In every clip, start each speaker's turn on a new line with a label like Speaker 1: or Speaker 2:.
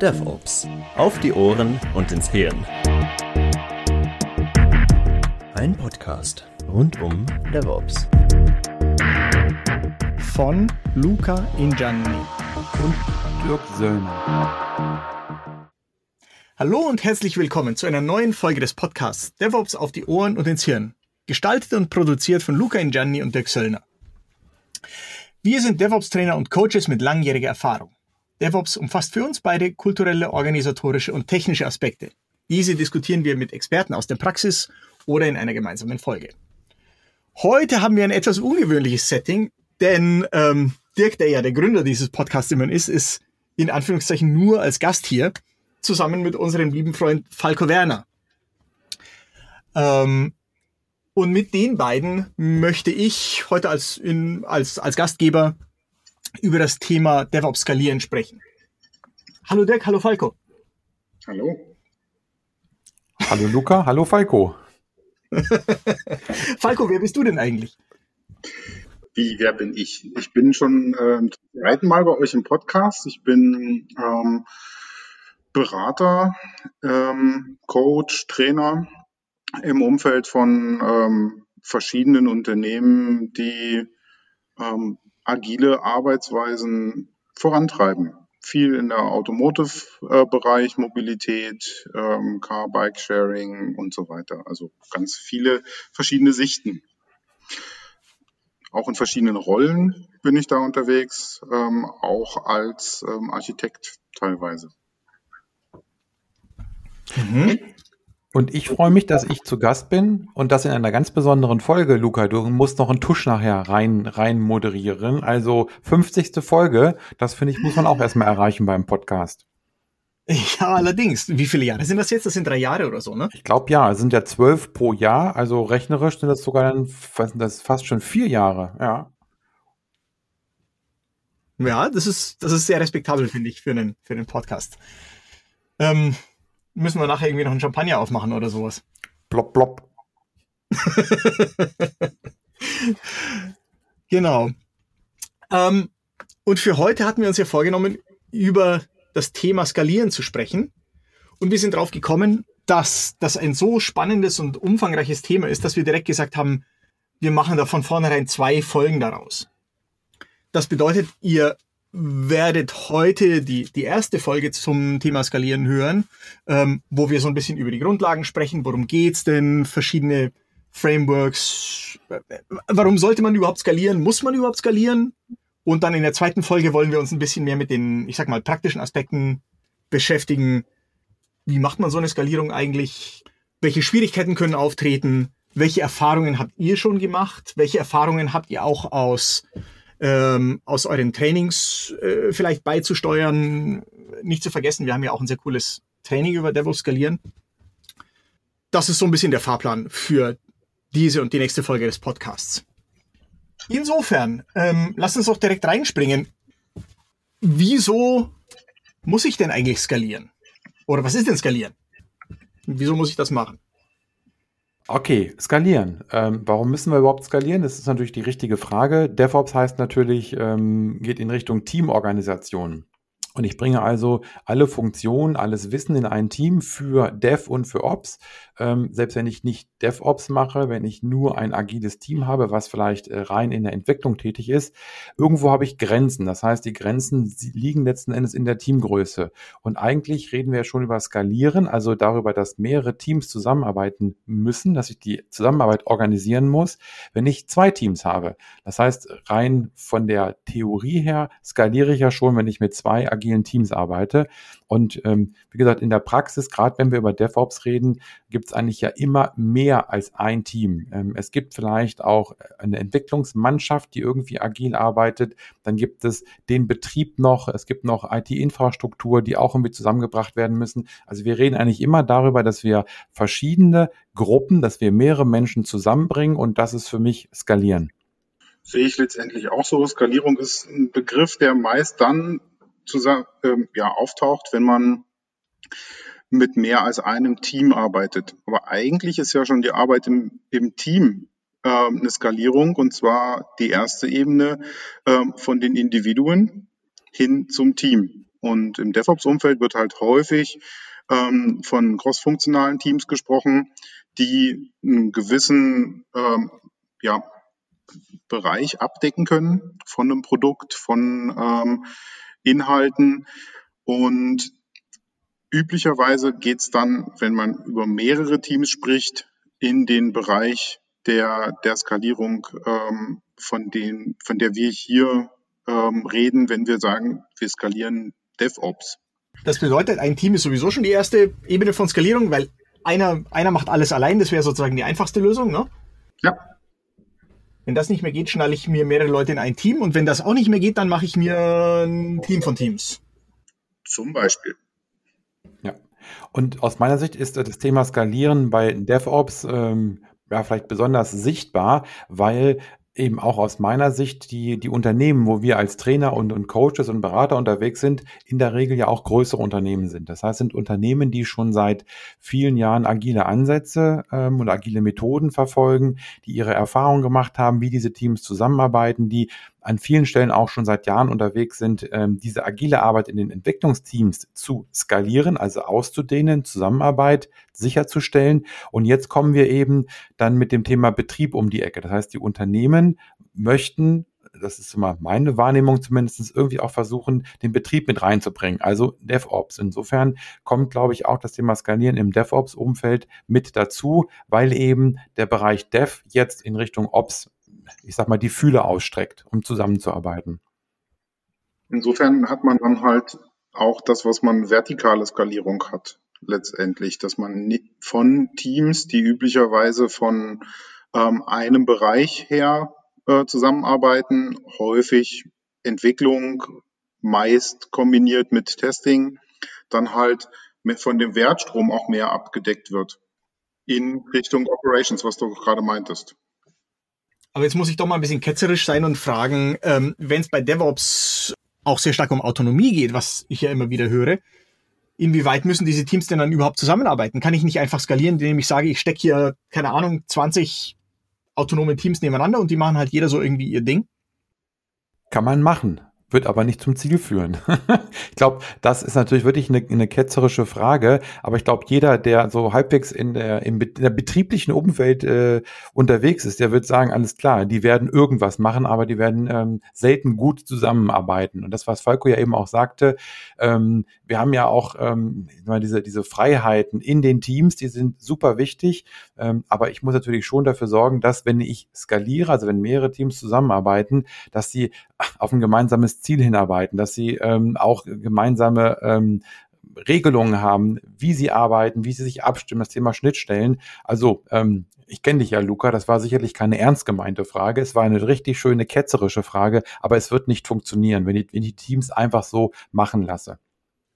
Speaker 1: DevOps. Auf die Ohren und ins Hirn. Ein Podcast rund um DevOps.
Speaker 2: Von Luca Ingianni
Speaker 3: und Dirk Söllner.
Speaker 2: Hallo und herzlich willkommen zu einer neuen Folge des Podcasts DevOps auf die Ohren und ins Hirn. Gestaltet und produziert von Luca Ingianni und Dirk Söllner. Wir sind DevOps-Trainer und Coaches mit langjähriger Erfahrung. DevOps umfasst für uns beide kulturelle, organisatorische und technische Aspekte. Diese diskutieren wir mit Experten aus der Praxis oder in einer gemeinsamen Folge. Heute haben wir ein etwas ungewöhnliches Setting, denn ähm, Dirk, der ja der Gründer dieses Podcasts immer ist, ist in Anführungszeichen nur als Gast hier, zusammen mit unserem lieben Freund Falco Werner. Ähm, und mit den beiden möchte ich heute als, in, als, als Gastgeber über das Thema DevOps skalieren sprechen. Hallo Dirk, hallo Falco.
Speaker 4: Hallo.
Speaker 3: Hallo Luca, hallo Falco.
Speaker 2: Falco, wer bist du denn eigentlich?
Speaker 4: Wie, wer bin ich? Ich bin schon äh, zum zweiten Mal bei euch im Podcast. Ich bin ähm, Berater, ähm, Coach, Trainer im Umfeld von ähm, verschiedenen Unternehmen, die ähm, agile Arbeitsweisen vorantreiben. Viel in der Automotive-Bereich, Mobilität, ähm, Car, Bike Sharing und so weiter. Also ganz viele verschiedene Sichten. Auch in verschiedenen Rollen bin ich da unterwegs, ähm, auch als ähm, Architekt teilweise.
Speaker 3: Mhm. Und ich freue mich, dass ich zu Gast bin und das in einer ganz besonderen Folge, Luca. Du musst noch einen Tusch nachher rein, rein moderieren. Also 50. Folge, das finde ich, muss man auch erstmal erreichen beim Podcast.
Speaker 2: Ja, allerdings. Wie viele Jahre sind das jetzt? Das sind drei Jahre oder so, ne?
Speaker 3: Ich glaube ja, es sind ja zwölf pro Jahr. Also rechnerisch sind das sogar dann das fast schon vier Jahre, ja.
Speaker 2: Ja, das ist, das ist sehr respektabel, finde ich, für einen, für einen Podcast. Ähm, müssen wir nachher irgendwie noch einen Champagner aufmachen oder sowas.
Speaker 3: Plopp, plopp.
Speaker 2: genau. Ähm, und für heute hatten wir uns ja vorgenommen, über das Thema Skalieren zu sprechen. Und wir sind drauf gekommen, dass das ein so spannendes und umfangreiches Thema ist, dass wir direkt gesagt haben, wir machen da von vornherein zwei Folgen daraus. Das bedeutet, ihr werdet heute die, die erste Folge zum Thema Skalieren hören, ähm, wo wir so ein bisschen über die Grundlagen sprechen. Worum geht's denn? Verschiedene Frameworks. Warum sollte man überhaupt skalieren? Muss man überhaupt skalieren? Und dann in der zweiten Folge wollen wir uns ein bisschen mehr mit den, ich sag mal, praktischen Aspekten beschäftigen. Wie macht man so eine Skalierung eigentlich? Welche Schwierigkeiten können auftreten? Welche Erfahrungen habt ihr schon gemacht? Welche Erfahrungen habt ihr auch aus ähm, aus euren Trainings äh, vielleicht beizusteuern. Nicht zu vergessen, wir haben ja auch ein sehr cooles Training über DevOps skalieren. Das ist so ein bisschen der Fahrplan für diese und die nächste Folge des Podcasts. Insofern, ähm, lasst uns doch direkt reinspringen. Wieso muss ich denn eigentlich skalieren? Oder was ist denn skalieren? Wieso muss ich das machen?
Speaker 3: Okay, skalieren. Ähm, warum müssen wir überhaupt skalieren? Das ist natürlich die richtige Frage. DevOps heißt natürlich, ähm, geht in Richtung Teamorganisation. Und ich bringe also alle Funktionen, alles Wissen in ein Team für Dev und für Ops. Ähm, selbst wenn ich nicht DevOps mache, wenn ich nur ein agiles Team habe, was vielleicht äh, rein in der Entwicklung tätig ist, irgendwo habe ich Grenzen. Das heißt, die Grenzen liegen letzten Endes in der Teamgröße. Und eigentlich reden wir ja schon über Skalieren, also darüber, dass mehrere Teams zusammenarbeiten müssen, dass ich die Zusammenarbeit organisieren muss, wenn ich zwei Teams habe. Das heißt, rein von der Theorie her skaliere ich ja schon, wenn ich mit zwei agilen Teams arbeite. Und ähm, wie gesagt, in der Praxis, gerade wenn wir über DevOps reden, gibt es eigentlich ja immer mehr als ein Team. Ähm, es gibt vielleicht auch eine Entwicklungsmannschaft, die irgendwie agil arbeitet. Dann gibt es den Betrieb noch. Es gibt noch IT-Infrastruktur, die auch irgendwie zusammengebracht werden müssen. Also wir reden eigentlich immer darüber, dass wir verschiedene Gruppen, dass wir mehrere Menschen zusammenbringen und das ist für mich skalieren
Speaker 4: sehe ich letztendlich auch so. Skalierung ist ein Begriff, der meist dann zusammen, ähm, ja, auftaucht, wenn man mit mehr als einem Team arbeitet. Aber eigentlich ist ja schon die Arbeit im, im Team äh, eine Skalierung und zwar die erste Ebene äh, von den Individuen hin zum Team. Und im DevOps-Umfeld wird halt häufig ähm, von crossfunktionalen Teams gesprochen, die einen gewissen ähm, ja, Bereich abdecken können von einem Produkt, von ähm, Inhalten. Und üblicherweise geht es dann, wenn man über mehrere Teams spricht, in den Bereich der, der Skalierung, ähm, von, den, von der wir hier ähm, reden, wenn wir sagen, wir skalieren DevOps.
Speaker 2: Das bedeutet, ein Team ist sowieso schon die erste Ebene von Skalierung, weil einer, einer macht alles allein, das wäre sozusagen die einfachste Lösung, ne?
Speaker 4: Ja.
Speaker 2: Wenn das nicht mehr geht, schnalle ich mir mehrere Leute in ein Team und wenn das auch nicht mehr geht, dann mache ich mir ein Team von Teams.
Speaker 4: Zum Beispiel.
Speaker 3: Ja. Und aus meiner Sicht ist das Thema Skalieren bei DevOps ähm, ja, vielleicht besonders sichtbar, weil eben auch aus meiner Sicht die, die Unternehmen, wo wir als Trainer und, und Coaches und Berater unterwegs sind, in der Regel ja auch größere Unternehmen sind. Das heißt, sind Unternehmen, die schon seit vielen Jahren agile Ansätze ähm, und agile Methoden verfolgen, die ihre Erfahrungen gemacht haben, wie diese Teams zusammenarbeiten, die an vielen Stellen auch schon seit Jahren unterwegs sind, ähm, diese agile Arbeit in den Entwicklungsteams zu skalieren, also auszudehnen, Zusammenarbeit sicherzustellen. Und jetzt kommen wir eben dann mit dem Thema Betrieb um die Ecke. Das heißt, die Unternehmen möchten das ist immer meine Wahrnehmung zumindest, irgendwie auch versuchen, den Betrieb mit reinzubringen, also DevOps. Insofern kommt, glaube ich, auch das Thema Skalieren im DevOps-Umfeld mit dazu, weil eben der Bereich Dev jetzt in Richtung Ops ich sag mal, die Fühle ausstreckt, um zusammenzuarbeiten.
Speaker 4: Insofern hat man dann halt auch das, was man vertikale Skalierung hat, letztendlich, dass man von Teams, die üblicherweise von ähm, einem Bereich her äh, zusammenarbeiten, häufig Entwicklung, meist kombiniert mit Testing, dann halt von dem Wertstrom auch mehr abgedeckt wird in Richtung Operations, was du gerade meintest.
Speaker 2: Aber jetzt muss ich doch mal ein bisschen ketzerisch sein und fragen, ähm, wenn es bei DevOps auch sehr stark um Autonomie geht, was ich ja immer wieder höre, inwieweit müssen diese Teams denn dann überhaupt zusammenarbeiten? Kann ich nicht einfach skalieren, indem ich sage, ich stecke hier, keine Ahnung, 20 autonome Teams nebeneinander und die machen halt jeder so irgendwie ihr Ding?
Speaker 3: Kann man machen wird aber nicht zum Ziel führen. ich glaube, das ist natürlich wirklich eine, eine ketzerische Frage, aber ich glaube, jeder, der so halbwegs in der, im, in der betrieblichen Umwelt äh, unterwegs ist, der wird sagen, alles klar, die werden irgendwas machen, aber die werden ähm, selten gut zusammenarbeiten. Und das, was Falco ja eben auch sagte, ähm, wir haben ja auch ähm, diese, diese Freiheiten in den Teams, die sind super wichtig, ähm, aber ich muss natürlich schon dafür sorgen, dass wenn ich skaliere, also wenn mehrere Teams zusammenarbeiten, dass sie auf ein gemeinsames Ziel hinarbeiten, dass sie ähm, auch gemeinsame ähm, Regelungen haben, wie sie arbeiten, wie sie sich abstimmen, das Thema Schnittstellen. Also, ähm, ich kenne dich ja, Luca, das war sicherlich keine ernst gemeinte Frage. Es war eine richtig schöne ketzerische Frage, aber es wird nicht funktionieren, wenn ich, wenn die Teams einfach so machen lasse.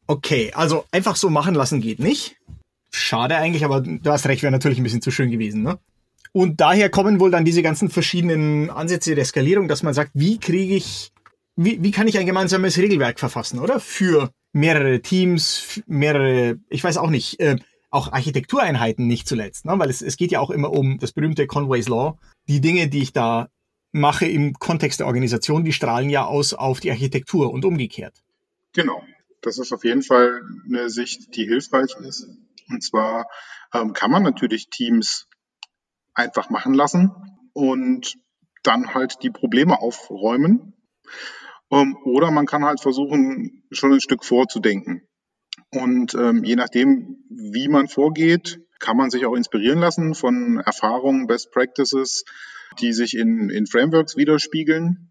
Speaker 2: Okay, also einfach so machen lassen geht nicht. Schade eigentlich, aber du hast recht, wäre natürlich ein bisschen zu schön gewesen, ne? Und daher kommen wohl dann diese ganzen verschiedenen Ansätze der Skalierung, dass man sagt, wie kriege ich, wie, wie kann ich ein gemeinsames Regelwerk verfassen, oder? Für mehrere Teams, mehrere, ich weiß auch nicht, äh, auch Architektureinheiten nicht zuletzt, ne? weil es, es geht ja auch immer um das berühmte Conway's Law. Die Dinge, die ich da mache im Kontext der Organisation, die strahlen ja aus auf die Architektur und umgekehrt.
Speaker 4: Genau. Das ist auf jeden Fall eine Sicht, die hilfreich ist. Und zwar ähm, kann man natürlich Teams einfach machen lassen und dann halt die Probleme aufräumen. Ähm, oder man kann halt versuchen, schon ein Stück vorzudenken. Und ähm, je nachdem, wie man vorgeht, kann man sich auch inspirieren lassen von Erfahrungen, Best Practices, die sich in, in Frameworks widerspiegeln.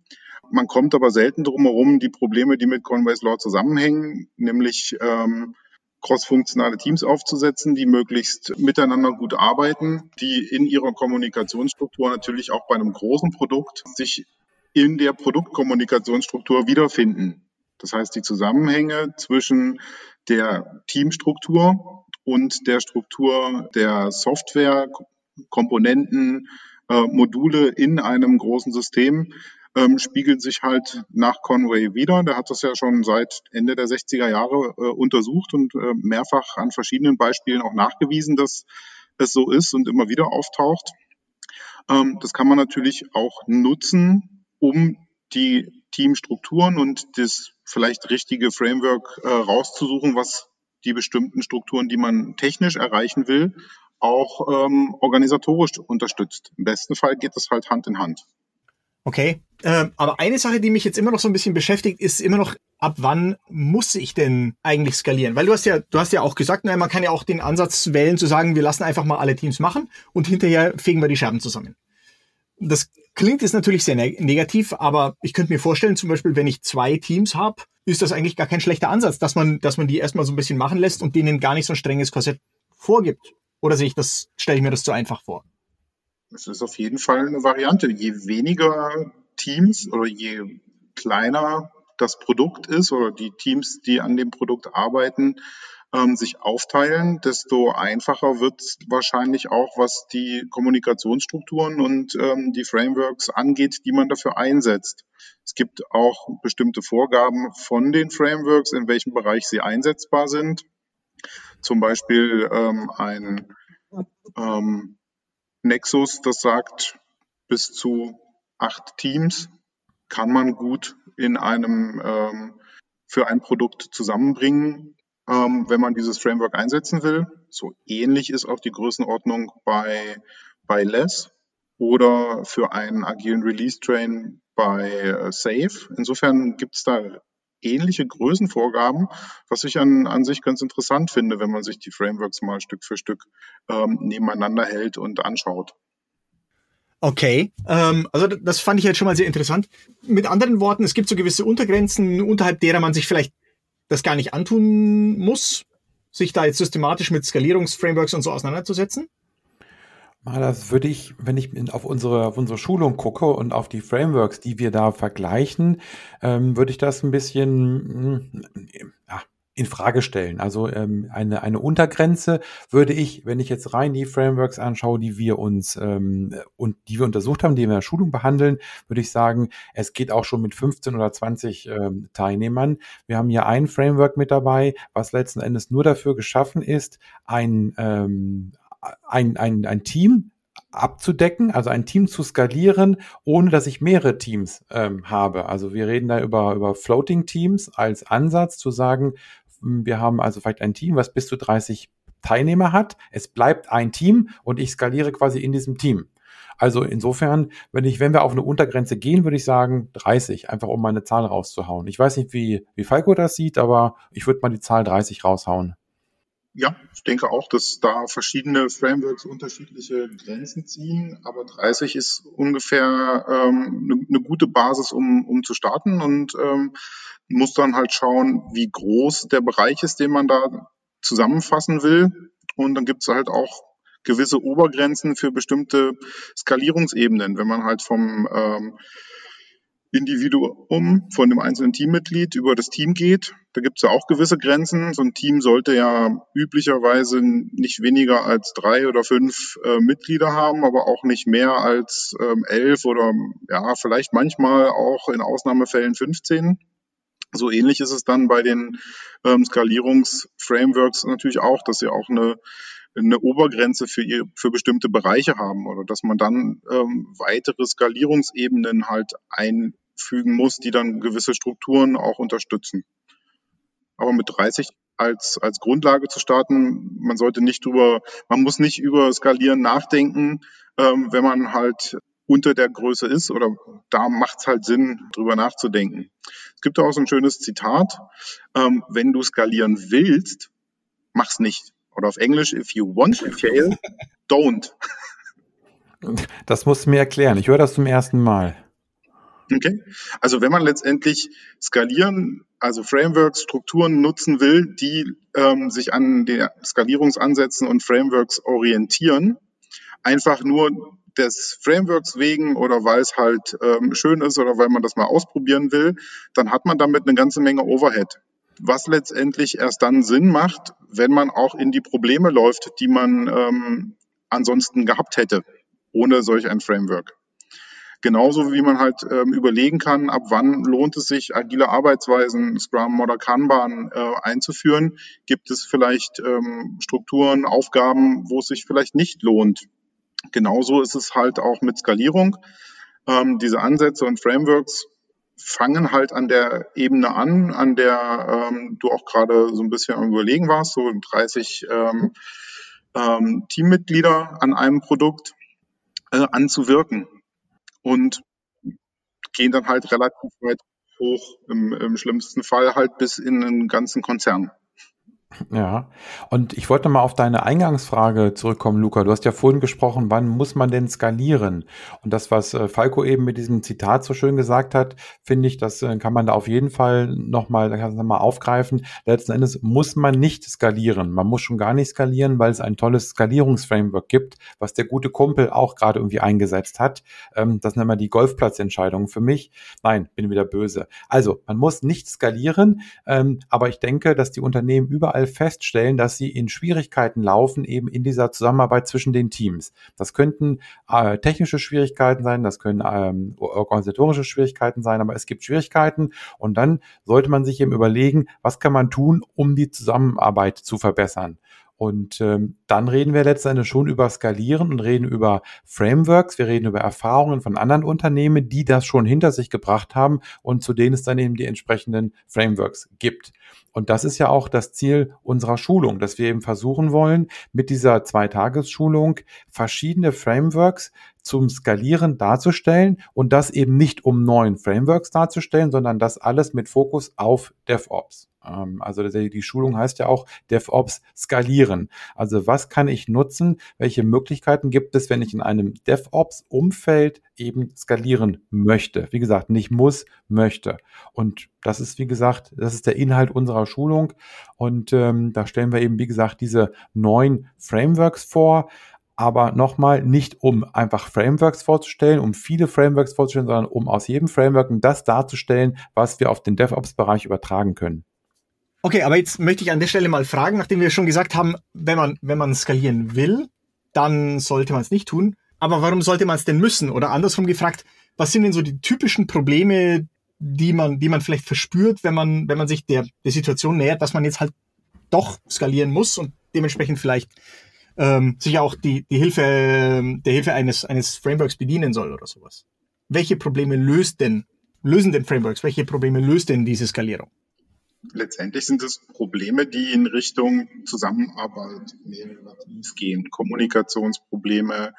Speaker 4: Man kommt aber selten drum herum, die Probleme, die mit Conway's Law zusammenhängen, nämlich ähm, crossfunktionale Teams aufzusetzen, die möglichst miteinander gut arbeiten, die in ihrer Kommunikationsstruktur natürlich auch bei einem großen Produkt sich in der Produktkommunikationsstruktur wiederfinden. Das heißt, die Zusammenhänge zwischen der Teamstruktur und der Struktur der Software, Komponenten, äh, Module in einem großen System ähm, spiegelt sich halt nach Conway wieder. Der hat das ja schon seit Ende der 60er Jahre äh, untersucht und äh, mehrfach an verschiedenen Beispielen auch nachgewiesen, dass es so ist und immer wieder auftaucht. Ähm, das kann man natürlich auch nutzen, um die Teamstrukturen und das vielleicht richtige Framework äh, rauszusuchen, was die bestimmten Strukturen, die man technisch erreichen will, auch ähm, organisatorisch unterstützt. Im besten Fall geht das halt Hand in Hand.
Speaker 2: Okay, ähm, aber eine Sache, die mich jetzt immer noch so ein bisschen beschäftigt, ist immer noch, ab wann muss ich denn eigentlich skalieren? Weil du hast ja, du hast ja auch gesagt, naja, man kann ja auch den Ansatz wählen zu sagen, wir lassen einfach mal alle Teams machen und hinterher fegen wir die Scherben zusammen. Das klingt jetzt natürlich sehr neg negativ, aber ich könnte mir vorstellen, zum Beispiel, wenn ich zwei Teams habe, ist das eigentlich gar kein schlechter Ansatz, dass man, dass man die erstmal so ein bisschen machen lässt und denen gar nicht so ein strenges Korsett vorgibt. Oder sehe ich das, stelle ich mir das zu einfach vor?
Speaker 4: Es ist auf jeden Fall eine Variante. Je weniger Teams oder je kleiner das Produkt ist oder die Teams, die an dem Produkt arbeiten, ähm, sich aufteilen, desto einfacher wird es wahrscheinlich auch, was die Kommunikationsstrukturen und ähm, die Frameworks angeht, die man dafür einsetzt. Es gibt auch bestimmte Vorgaben von den Frameworks, in welchem Bereich sie einsetzbar sind. Zum Beispiel ähm, ein ähm, Nexus, das sagt, bis zu acht Teams kann man gut in einem ähm, für ein Produkt zusammenbringen, ähm, wenn man dieses Framework einsetzen will. So ähnlich ist auch die Größenordnung bei, bei Less oder für einen agilen Release Train bei äh, Safe. Insofern gibt es da ähnliche Größenvorgaben, was ich an, an sich ganz interessant finde, wenn man sich die Frameworks mal Stück für Stück ähm, nebeneinander hält und anschaut.
Speaker 2: Okay, ähm, also das fand ich jetzt schon mal sehr interessant. Mit anderen Worten, es gibt so gewisse Untergrenzen, unterhalb derer man sich vielleicht das gar nicht antun muss, sich da jetzt systematisch mit Skalierungsframeworks und so auseinanderzusetzen?
Speaker 3: Das würde ich, wenn ich auf unsere, auf unsere Schulung gucke und auf die Frameworks, die wir da vergleichen, ähm, würde ich das ein bisschen hm, ja, in Frage stellen. Also ähm, eine, eine Untergrenze würde ich, wenn ich jetzt rein die Frameworks anschaue, die wir uns ähm, und die wir untersucht haben, die wir in der Schulung behandeln, würde ich sagen, es geht auch schon mit 15 oder 20 ähm, Teilnehmern. Wir haben hier ein Framework mit dabei, was letzten Endes nur dafür geschaffen ist, ein, ähm, ein, ein, ein Team abzudecken, also ein Team zu skalieren, ohne dass ich mehrere Teams ähm, habe. Also wir reden da über, über Floating Teams als Ansatz zu sagen, hm, wir haben also vielleicht ein Team, was bis zu 30 Teilnehmer hat. Es bleibt ein Team und ich skaliere quasi in diesem Team. Also insofern, wenn ich, wenn wir auf eine Untergrenze gehen, würde ich sagen 30, einfach um meine Zahl rauszuhauen. Ich weiß nicht, wie, wie Falco das sieht, aber ich würde mal die Zahl 30 raushauen.
Speaker 4: Ja, ich denke auch, dass da verschiedene Frameworks unterschiedliche Grenzen ziehen, aber 30 ist ungefähr ähm, eine, eine gute Basis, um, um zu starten und ähm, muss dann halt schauen, wie groß der Bereich ist, den man da zusammenfassen will. Und dann gibt es halt auch gewisse Obergrenzen für bestimmte Skalierungsebenen. Wenn man halt vom ähm, Individuum von dem einzelnen Teammitglied über das Team geht. Da gibt es ja auch gewisse Grenzen. So ein Team sollte ja üblicherweise nicht weniger als drei oder fünf äh, Mitglieder haben, aber auch nicht mehr als ähm, elf oder ja, vielleicht manchmal auch in Ausnahmefällen 15. So ähnlich ist es dann bei den ähm, Skalierungsframeworks natürlich auch, dass sie auch eine eine Obergrenze für, ihr, für bestimmte Bereiche haben oder dass man dann ähm, weitere Skalierungsebenen halt einfügen muss, die dann gewisse Strukturen auch unterstützen. Aber mit 30 als, als Grundlage zu starten, man sollte nicht drüber, man muss nicht über Skalieren nachdenken, ähm, wenn man halt unter der Größe ist oder da macht es halt Sinn, drüber nachzudenken. Es gibt auch so ein schönes Zitat, ähm, wenn du skalieren willst, mach's nicht. Oder auf Englisch, if you want to fail, don't.
Speaker 3: Das musst du mir erklären. Ich höre das zum ersten Mal.
Speaker 4: Okay. Also wenn man letztendlich skalieren, also Frameworks, Strukturen nutzen will, die ähm, sich an den Skalierungsansätzen und Frameworks orientieren, einfach nur des Frameworks wegen oder weil es halt ähm, schön ist oder weil man das mal ausprobieren will, dann hat man damit eine ganze Menge Overhead was letztendlich erst dann Sinn macht, wenn man auch in die Probleme läuft, die man ähm, ansonsten gehabt hätte, ohne solch ein Framework. Genauso wie man halt ähm, überlegen kann, ab wann lohnt es sich, agile Arbeitsweisen, Scrum oder Kanban äh, einzuführen, gibt es vielleicht ähm, Strukturen, Aufgaben, wo es sich vielleicht nicht lohnt. Genauso ist es halt auch mit Skalierung. Ähm, diese Ansätze und Frameworks fangen halt an der Ebene an, an der ähm, du auch gerade so ein bisschen am Überlegen warst, so 30 ähm, ähm, Teammitglieder an einem Produkt äh, anzuwirken und gehen dann halt relativ weit hoch, im, im schlimmsten Fall halt bis in einen ganzen Konzern.
Speaker 3: Ja, und ich wollte mal auf deine Eingangsfrage zurückkommen, Luca. Du hast ja vorhin gesprochen, wann muss man denn skalieren? Und das, was äh, Falco eben mit diesem Zitat so schön gesagt hat, finde ich, das äh, kann man da auf jeden Fall nochmal noch mal aufgreifen. Letzten Endes muss man nicht skalieren. Man muss schon gar nicht skalieren, weil es ein tolles Skalierungsframework gibt, was der gute Kumpel auch gerade irgendwie eingesetzt hat. Ähm, das nennen wir die Golfplatzentscheidung für mich. Nein, bin wieder böse. Also, man muss nicht skalieren, ähm, aber ich denke, dass die Unternehmen überall feststellen, dass sie in Schwierigkeiten laufen, eben in dieser Zusammenarbeit zwischen den Teams. Das könnten äh, technische Schwierigkeiten sein, das können ähm, organisatorische Schwierigkeiten sein, aber es gibt Schwierigkeiten und dann sollte man sich eben überlegen, was kann man tun, um die Zusammenarbeit zu verbessern. Und ähm, dann reden wir letztendlich schon über Skalieren und reden über Frameworks. Wir reden über Erfahrungen von anderen Unternehmen, die das schon hinter sich gebracht haben und zu denen es dann eben die entsprechenden Frameworks gibt. Und das ist ja auch das Ziel unserer Schulung, dass wir eben versuchen wollen, mit dieser Zweitagesschulung verschiedene Frameworks zum Skalieren darzustellen und das eben nicht um neuen Frameworks darzustellen, sondern das alles mit Fokus auf DevOps. Ähm, also die Schulung heißt ja auch DevOps skalieren. Also was kann ich nutzen? Welche Möglichkeiten gibt es, wenn ich in einem DevOps-Umfeld eben skalieren möchte? Wie gesagt, nicht muss, möchte. Und das ist, wie gesagt, das ist der Inhalt unserer Schulung. Und ähm, da stellen wir eben, wie gesagt, diese neuen Frameworks vor aber nochmal nicht um einfach Frameworks vorzustellen, um viele Frameworks vorzustellen, sondern um aus jedem Framework das darzustellen, was wir auf den DevOps-Bereich übertragen können.
Speaker 2: Okay, aber jetzt möchte ich an der Stelle mal fragen, nachdem wir schon gesagt haben, wenn man, wenn man skalieren will, dann sollte man es nicht tun. Aber warum sollte man es denn müssen? Oder andersrum gefragt, was sind denn so die typischen Probleme, die man, die man vielleicht verspürt, wenn man, wenn man sich der, der Situation nähert, dass man jetzt halt doch skalieren muss und dementsprechend vielleicht ähm, sich auch die, die Hilfe, der Hilfe eines, eines Frameworks bedienen soll oder sowas. Welche Probleme löst denn, lösen denn Frameworks? Welche Probleme löst denn diese Skalierung?
Speaker 4: Letztendlich sind es Probleme, die in Richtung Zusammenarbeit gehen. Kommunikationsprobleme,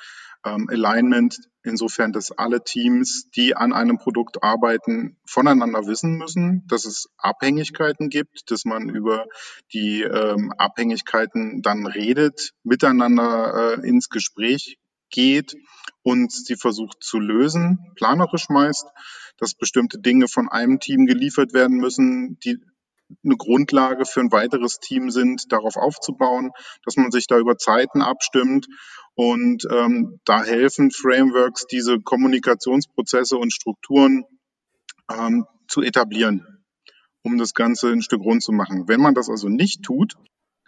Speaker 4: ähm, Alignment, insofern, dass alle Teams, die an einem Produkt arbeiten, voneinander wissen müssen, dass es Abhängigkeiten gibt, dass man über die ähm, Abhängigkeiten dann redet, miteinander äh, ins Gespräch geht und sie versucht zu lösen, planerisch meist, dass bestimmte Dinge von einem Team geliefert werden müssen, die eine Grundlage für ein weiteres Team sind, darauf aufzubauen, dass man sich da über Zeiten abstimmt. Und ähm, da helfen Frameworks, diese Kommunikationsprozesse und Strukturen ähm, zu etablieren, um das Ganze ein Stück rund zu machen. Wenn man das also nicht tut,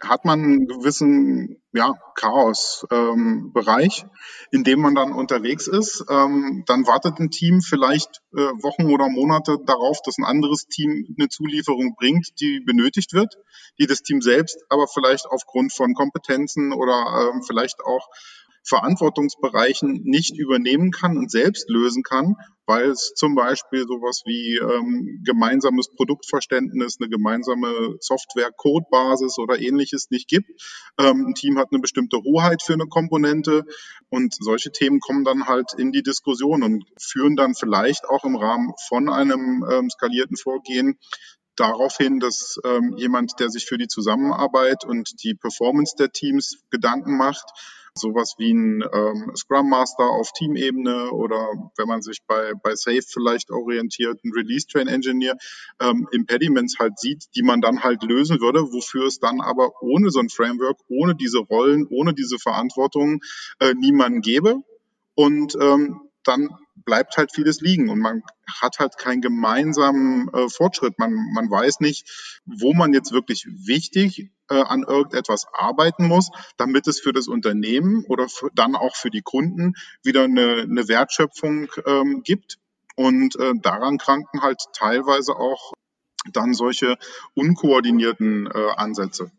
Speaker 4: hat man einen gewissen ja, Chaos-Bereich, ähm, in dem man dann unterwegs ist. Ähm, dann wartet ein Team vielleicht äh, Wochen oder Monate darauf, dass ein anderes Team eine Zulieferung bringt, die benötigt wird, die das Team selbst aber vielleicht aufgrund von Kompetenzen oder ähm, vielleicht auch Verantwortungsbereichen nicht übernehmen kann und selbst lösen kann, weil es zum Beispiel sowas wie ähm, gemeinsames Produktverständnis, eine gemeinsame Software-Codebasis oder ähnliches nicht gibt. Ähm, ein Team hat eine bestimmte Hoheit für eine Komponente und solche Themen kommen dann halt in die Diskussion und führen dann vielleicht auch im Rahmen von einem ähm, skalierten Vorgehen darauf hin, dass ähm, jemand, der sich für die Zusammenarbeit und die Performance der Teams Gedanken macht, sowas wie ein ähm, Scrum Master auf Teamebene oder wenn man sich bei, bei Safe vielleicht orientiert, ein Release Train Engineer, ähm, Impediments halt sieht, die man dann halt lösen würde, wofür es dann aber ohne so ein Framework, ohne diese Rollen, ohne diese Verantwortung äh, niemanden gäbe. Und ähm, dann bleibt halt vieles liegen und man hat halt keinen gemeinsamen äh, Fortschritt. Man, man weiß nicht, wo man jetzt wirklich wichtig äh, an irgendetwas arbeiten muss, damit es für das Unternehmen oder für, dann auch für die Kunden wieder eine, eine Wertschöpfung ähm, gibt. Und äh, daran kranken halt teilweise auch dann solche unkoordinierten äh, Ansätze.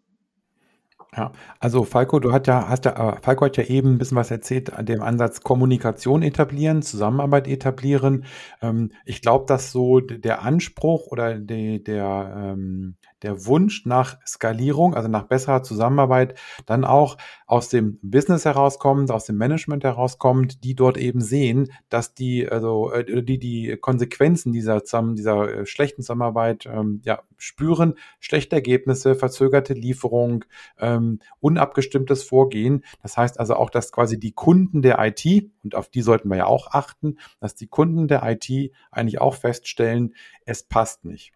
Speaker 3: Ja, also Falco, du hast ja, hast ja, äh, Falco hat ja eben ein bisschen was erzählt an dem Ansatz Kommunikation etablieren, Zusammenarbeit etablieren. Ähm, ich glaube, dass so der Anspruch oder die, der, ähm, der Wunsch nach Skalierung, also nach besserer Zusammenarbeit, dann auch aus dem Business herauskommt, aus dem Management herauskommt, die dort eben sehen, dass die, also äh, die die Konsequenzen dieser, dieser äh, schlechten Zusammenarbeit ähm, ja, spüren, schlechte Ergebnisse, verzögerte Lieferung, ähm, unabgestimmtes Vorgehen. Das heißt also auch, dass quasi die Kunden der IT, und auf die sollten wir ja auch achten, dass die Kunden der IT eigentlich auch feststellen, es passt nicht.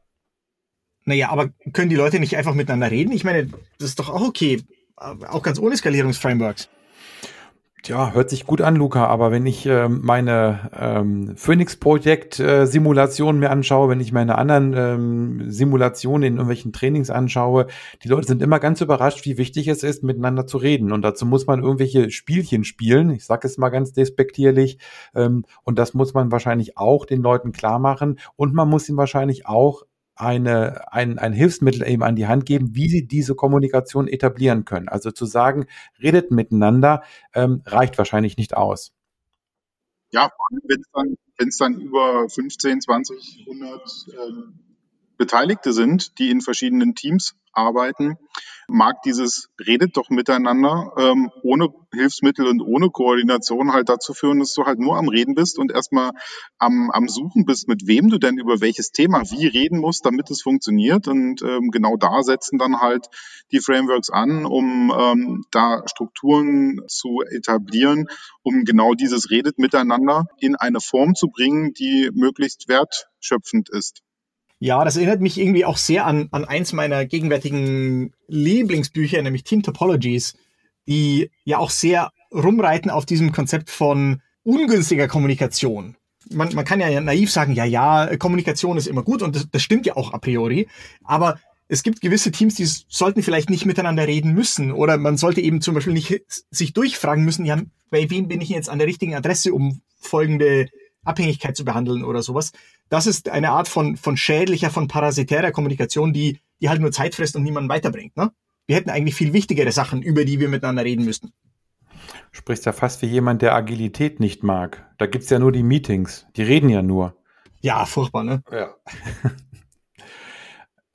Speaker 2: Naja, aber können die Leute nicht einfach miteinander reden? Ich meine, das ist doch auch okay. Auch ganz ohne Skalierungsframeworks.
Speaker 3: Ja, hört sich gut an, Luca, aber wenn ich äh, meine ähm, Phoenix-Projekt-Simulationen mir anschaue, wenn ich meine anderen ähm, Simulationen in irgendwelchen Trainings anschaue, die Leute sind immer ganz überrascht, wie wichtig es ist, miteinander zu reden. Und dazu muss man irgendwelche Spielchen spielen, ich sage es mal ganz despektierlich, ähm, und das muss man wahrscheinlich auch den Leuten klar machen. Und man muss ihnen wahrscheinlich auch eine, ein, ein Hilfsmittel eben an die Hand geben, wie sie diese Kommunikation etablieren können. Also zu sagen, redet miteinander, ähm, reicht wahrscheinlich nicht aus.
Speaker 4: Ja, wenn es dann, wenn's dann über 15, 20, 100 ähm, Beteiligte sind, die in verschiedenen Teams arbeiten, mag dieses redet doch miteinander ähm, ohne Hilfsmittel und ohne Koordination halt dazu führen, dass du halt nur am Reden bist und erstmal am, am Suchen bist, mit wem du denn über welches Thema wie reden musst, damit es funktioniert. Und ähm, genau da setzen dann halt die Frameworks an, um ähm, da Strukturen zu etablieren, um genau dieses Redet miteinander in eine Form zu bringen, die möglichst wertschöpfend ist.
Speaker 2: Ja, das erinnert mich irgendwie auch sehr an, an eins meiner gegenwärtigen Lieblingsbücher, nämlich Team Topologies, die ja auch sehr rumreiten auf diesem Konzept von ungünstiger Kommunikation. Man, man kann ja naiv sagen, ja, ja, Kommunikation ist immer gut und das, das stimmt ja auch a priori, aber es gibt gewisse Teams, die sollten vielleicht nicht miteinander reden müssen oder man sollte eben zum Beispiel nicht sich durchfragen müssen, ja, bei wem bin ich jetzt an der richtigen Adresse, um folgende Abhängigkeit zu behandeln oder sowas. Das ist eine Art von, von schädlicher, von parasitärer Kommunikation, die, die halt nur Zeit frisst und niemanden weiterbringt. Ne? Wir hätten eigentlich viel wichtigere Sachen, über die wir miteinander reden müssten.
Speaker 3: Sprichst ja fast wie jemand, der Agilität nicht mag. Da gibt's ja nur die Meetings. Die reden ja nur.
Speaker 2: Ja, furchtbar, ne?
Speaker 3: Ja.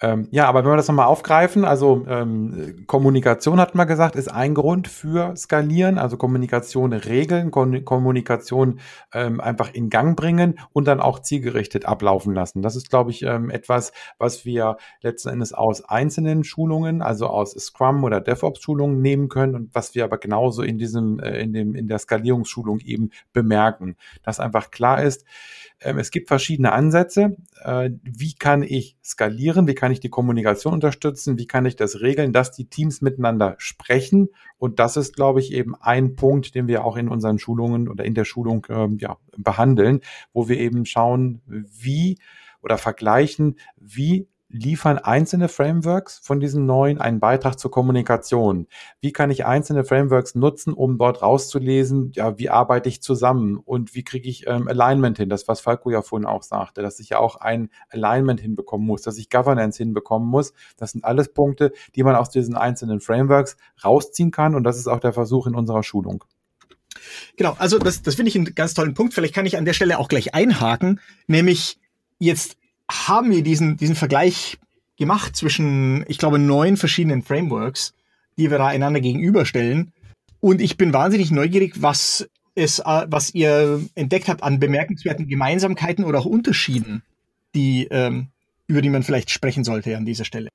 Speaker 3: Ähm, ja, aber wenn wir das nochmal aufgreifen, also ähm, Kommunikation hat man gesagt, ist ein Grund für Skalieren, also Kommunikation regeln, Kon Kommunikation ähm, einfach in Gang bringen und dann auch zielgerichtet ablaufen lassen. Das ist, glaube ich, ähm, etwas, was wir letzten Endes aus einzelnen Schulungen, also aus Scrum oder DevOps-Schulungen nehmen können und was wir aber genauso in diesem, äh, in dem, in der Skalierungsschulung eben bemerken, dass einfach klar ist, es gibt verschiedene Ansätze. Äh, wie kann ich skalieren? Wie kann ich die Kommunikation unterstützen? Wie kann ich das regeln, dass die Teams miteinander sprechen? Und das ist, glaube ich, eben ein Punkt, den wir auch in unseren Schulungen oder in der Schulung ähm, ja, behandeln, wo wir eben schauen, wie oder vergleichen, wie liefern einzelne Frameworks von diesen neuen einen Beitrag zur Kommunikation? Wie kann ich einzelne Frameworks nutzen, um dort rauszulesen, ja, wie arbeite ich zusammen und wie kriege ich ähm, Alignment hin? Das, was Falco ja vorhin auch sagte, dass ich ja auch ein Alignment hinbekommen muss, dass ich Governance hinbekommen muss. Das sind alles Punkte, die man aus diesen einzelnen Frameworks rausziehen kann und das ist auch der Versuch in unserer Schulung.
Speaker 2: Genau, also das, das finde ich einen ganz tollen Punkt. Vielleicht kann ich an der Stelle auch gleich einhaken, nämlich jetzt haben wir diesen, diesen Vergleich gemacht zwischen, ich glaube, neun verschiedenen Frameworks, die wir da einander gegenüberstellen. Und ich bin wahnsinnig neugierig, was es, äh, was ihr entdeckt habt an bemerkenswerten Gemeinsamkeiten oder auch Unterschieden, die, ähm, über die man vielleicht sprechen sollte an dieser Stelle.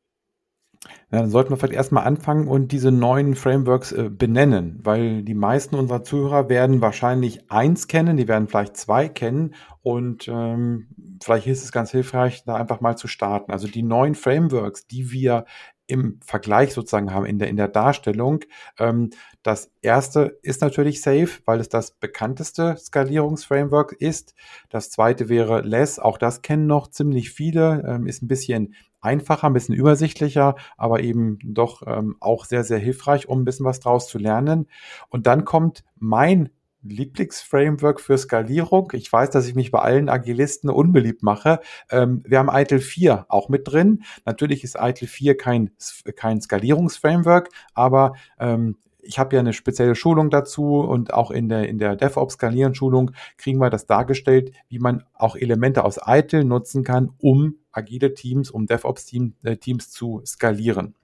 Speaker 3: Ja, dann sollten wir vielleicht erstmal anfangen und diese neuen Frameworks äh, benennen, weil die meisten unserer Zuhörer werden wahrscheinlich eins kennen, die werden vielleicht zwei kennen und ähm, vielleicht ist es ganz hilfreich, da einfach mal zu starten. Also die neuen Frameworks, die wir im Vergleich sozusagen haben, in der, in der Darstellung. Ähm, das erste ist natürlich Safe, weil es das bekannteste Skalierungsframework ist. Das zweite wäre Less, auch das kennen noch ziemlich viele, ähm, ist ein bisschen einfacher, ein bisschen übersichtlicher, aber eben doch ähm, auch sehr, sehr hilfreich, um ein bisschen was draus zu lernen. Und dann kommt mein Lieblingsframework für Skalierung. Ich weiß, dass ich mich bei allen Agilisten unbeliebt mache. Ähm, wir haben ITIL 4 auch mit drin. Natürlich ist ITIL 4 kein, kein Skalierungsframework, aber ähm, ich habe ja eine spezielle Schulung dazu und auch in der, in der DevOps-Skalieren-Schulung kriegen wir das dargestellt, wie man auch Elemente aus ITIL nutzen kann, um agile Teams, um DevOps-Teams äh, Teams zu skalieren.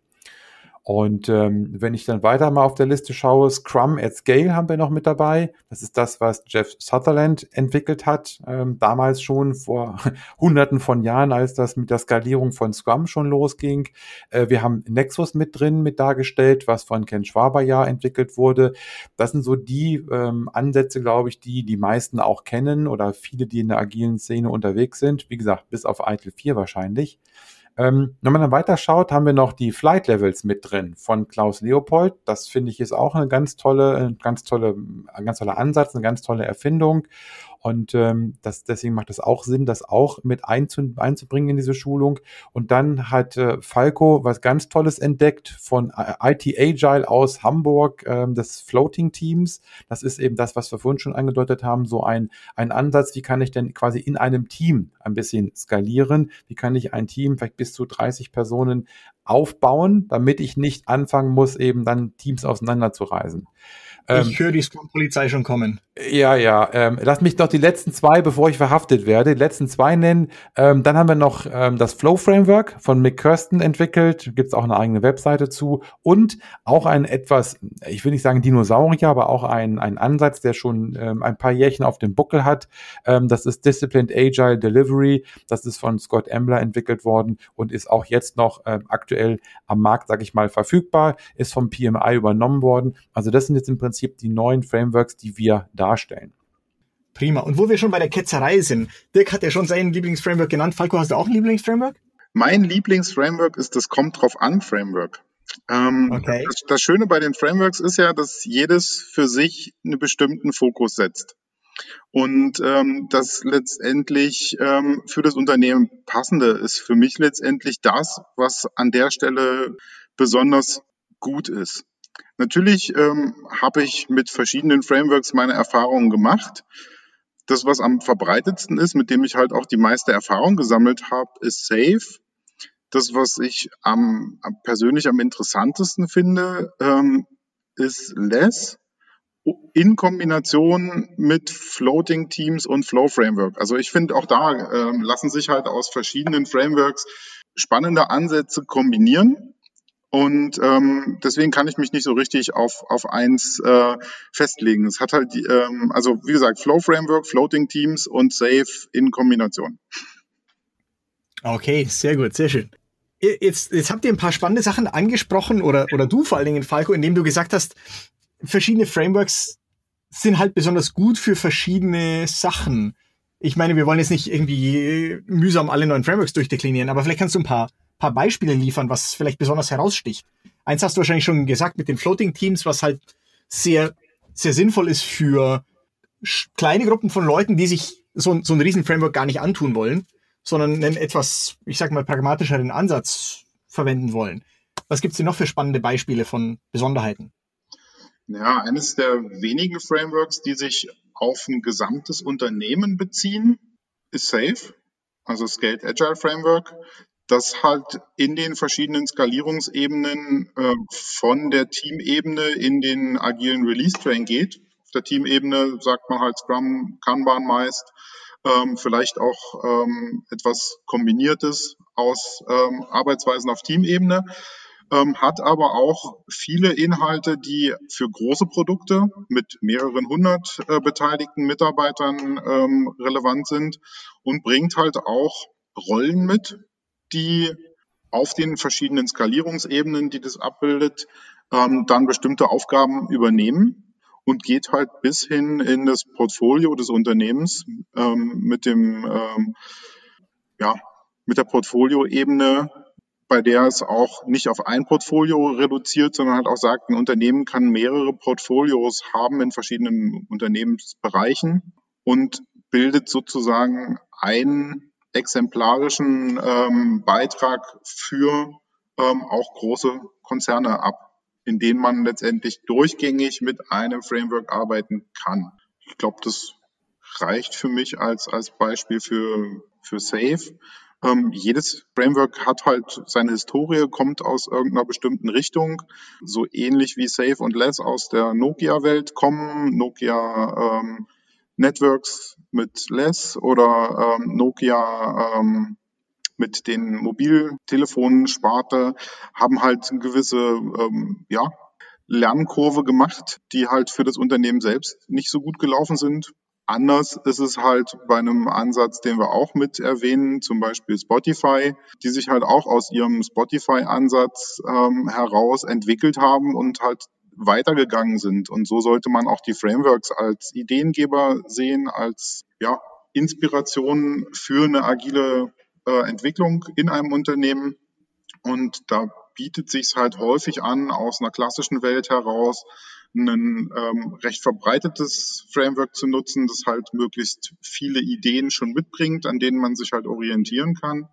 Speaker 3: Und ähm, wenn ich dann weiter mal auf der Liste schaue, Scrum at Scale haben wir noch mit dabei. Das ist das, was Jeff Sutherland entwickelt hat, ähm, damals schon vor hunderten von Jahren, als das mit der Skalierung von Scrum schon losging. Äh, wir haben Nexus mit drin, mit dargestellt, was von Ken Schwaber ja entwickelt wurde. Das sind so die ähm, Ansätze, glaube ich, die die meisten auch kennen oder viele, die in der agilen Szene unterwegs sind. Wie gesagt, bis auf ITIL 4 wahrscheinlich. Ähm, wenn man dann weiter schaut, haben wir noch die Flight Levels mit drin von Klaus Leopold. Das finde ich ist auch eine ganz tolle, ganz tolle, ein ganz toller Ansatz, eine ganz tolle Erfindung. Und ähm, das, deswegen macht es auch Sinn, das auch mit einzu, einzubringen in diese Schulung. Und dann hat äh, Falco was ganz Tolles entdeckt von IT Agile aus Hamburg, ähm, des Floating Teams. Das ist eben das, was wir vorhin schon angedeutet haben, so ein, ein Ansatz, wie kann ich denn quasi in einem Team ein bisschen skalieren? Wie kann ich ein Team vielleicht bis zu 30 Personen aufbauen, damit ich nicht anfangen muss, eben dann Teams auseinanderzureisen.
Speaker 2: Ähm, ich höre die Scrum-Polizei schon kommen.
Speaker 3: Ja, ja. Ähm, lass mich noch die letzten zwei, bevor ich verhaftet werde, die letzten zwei nennen. Ähm, dann haben wir noch ähm, das Flow Framework von Mick Kirsten entwickelt. Gibt es auch eine eigene Webseite zu. Und auch ein etwas, ich will nicht sagen Dinosaurier, aber auch ein, ein Ansatz, der schon ähm, ein paar Jährchen auf dem Buckel hat. Ähm, das ist Disciplined Agile Delivery. Das ist von Scott Embler entwickelt worden und ist auch jetzt noch aktuell am Markt, sage ich mal, verfügbar. Ist vom PMI übernommen worden. Also das sind jetzt im Prinzip Prinzip die neuen Frameworks, die wir darstellen.
Speaker 2: Prima. Und wo wir schon bei der Ketzerei sind, Dirk hat ja schon sein Lieblingsframework genannt. Falco, hast du auch ein Lieblingsframework?
Speaker 4: Mein Lieblingsframework ist das Kommt drauf an Framework. Ähm, okay. das, das Schöne bei den Frameworks ist ja, dass jedes für sich einen bestimmten Fokus setzt. Und ähm, das letztendlich ähm, für das Unternehmen passende ist für mich letztendlich das, was an der Stelle besonders gut ist. Natürlich ähm, habe ich mit verschiedenen Frameworks meine Erfahrungen gemacht. Das, was am verbreitetsten ist, mit dem ich halt auch die meiste Erfahrung gesammelt habe, ist Safe. Das, was ich am, persönlich am interessantesten finde, ähm, ist Less in Kombination mit Floating Teams und Flow Framework. Also ich finde auch da äh, lassen sich halt aus verschiedenen Frameworks spannende Ansätze kombinieren. Und ähm, deswegen kann ich mich nicht so richtig auf, auf eins äh, festlegen. Es hat halt, ähm, also wie gesagt, Flow Framework, Floating Teams und Safe in Kombination.
Speaker 2: Okay, sehr gut, sehr schön. Jetzt, jetzt habt ihr ein paar spannende Sachen angesprochen oder, oder du vor allen Dingen, Falco, indem du gesagt hast, verschiedene Frameworks sind halt besonders gut für verschiedene Sachen. Ich meine, wir wollen jetzt nicht irgendwie mühsam alle neuen Frameworks durchdeklinieren, aber vielleicht kannst du ein paar paar Beispiele liefern, was vielleicht besonders heraussticht. Eins hast du wahrscheinlich schon gesagt mit den Floating Teams, was halt sehr, sehr sinnvoll ist für kleine Gruppen von Leuten, die sich so, so ein Riesen-Framework gar nicht antun wollen, sondern einen etwas, ich sag mal, pragmatischeren Ansatz verwenden wollen. Was gibt's denn noch für spannende Beispiele von Besonderheiten?
Speaker 4: Ja, eines der wenigen Frameworks, die sich auf ein gesamtes Unternehmen beziehen, ist Safe, also Scaled Agile Framework das halt in den verschiedenen Skalierungsebenen äh, von der Teamebene in den agilen Release-Train geht. Auf der Teamebene sagt man halt Scrum, Kanban meist, ähm, vielleicht auch ähm, etwas Kombiniertes aus ähm, Arbeitsweisen auf Teamebene, ähm, hat aber auch viele Inhalte, die für große Produkte mit mehreren hundert äh, beteiligten Mitarbeitern ähm, relevant sind und bringt halt auch Rollen mit, die auf den verschiedenen Skalierungsebenen, die das abbildet, ähm, dann bestimmte Aufgaben übernehmen und geht halt bis hin in das Portfolio des Unternehmens ähm, mit dem ähm, ja mit der Portfolioebene, bei der es auch nicht auf ein Portfolio reduziert, sondern halt auch sagt, ein Unternehmen kann mehrere Portfolios haben in verschiedenen Unternehmensbereichen und bildet sozusagen ein exemplarischen ähm, Beitrag für ähm, auch große Konzerne ab, in denen man letztendlich durchgängig mit einem Framework arbeiten kann. ich glaube, das reicht für mich als, als Beispiel für, für Safe. Ähm, jedes Framework hat halt seine Historie, kommt aus irgendeiner bestimmten Richtung. So ähnlich wie Safe und Less aus der Nokia-Welt kommen. Nokia ähm, Networks mit Less oder ähm, Nokia ähm, mit den Mobiltelefonen Sparte haben halt eine gewisse ähm, ja, Lernkurve gemacht, die halt für das Unternehmen selbst nicht so gut gelaufen sind. Anders ist es halt bei einem Ansatz, den wir auch mit erwähnen, zum Beispiel Spotify, die sich halt auch aus ihrem Spotify-Ansatz ähm, heraus entwickelt haben und halt weitergegangen sind. Und so sollte man auch die Frameworks als Ideengeber sehen, als ja, Inspiration für eine agile äh, Entwicklung in einem Unternehmen. Und da bietet sich halt häufig an, aus einer klassischen Welt heraus ein ähm, recht verbreitetes Framework zu nutzen, das halt möglichst viele Ideen schon mitbringt, an denen man sich halt orientieren kann,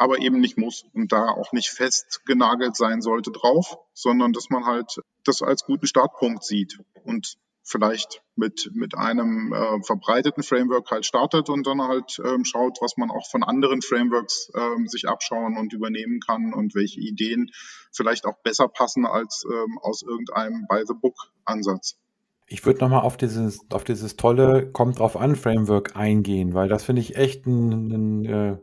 Speaker 4: aber eben nicht muss und da auch nicht festgenagelt sein sollte drauf, sondern dass man halt das als guten Startpunkt sieht und vielleicht mit, mit einem äh, verbreiteten Framework halt startet und dann halt ähm, schaut, was man auch von anderen Frameworks ähm, sich abschauen und übernehmen kann und welche Ideen vielleicht auch besser passen als ähm, aus irgendeinem By-the-Book-Ansatz.
Speaker 3: Ich würde nochmal auf dieses, auf dieses tolle Kommt drauf an Framework eingehen, weil das finde ich echt ein, ein, äh, ein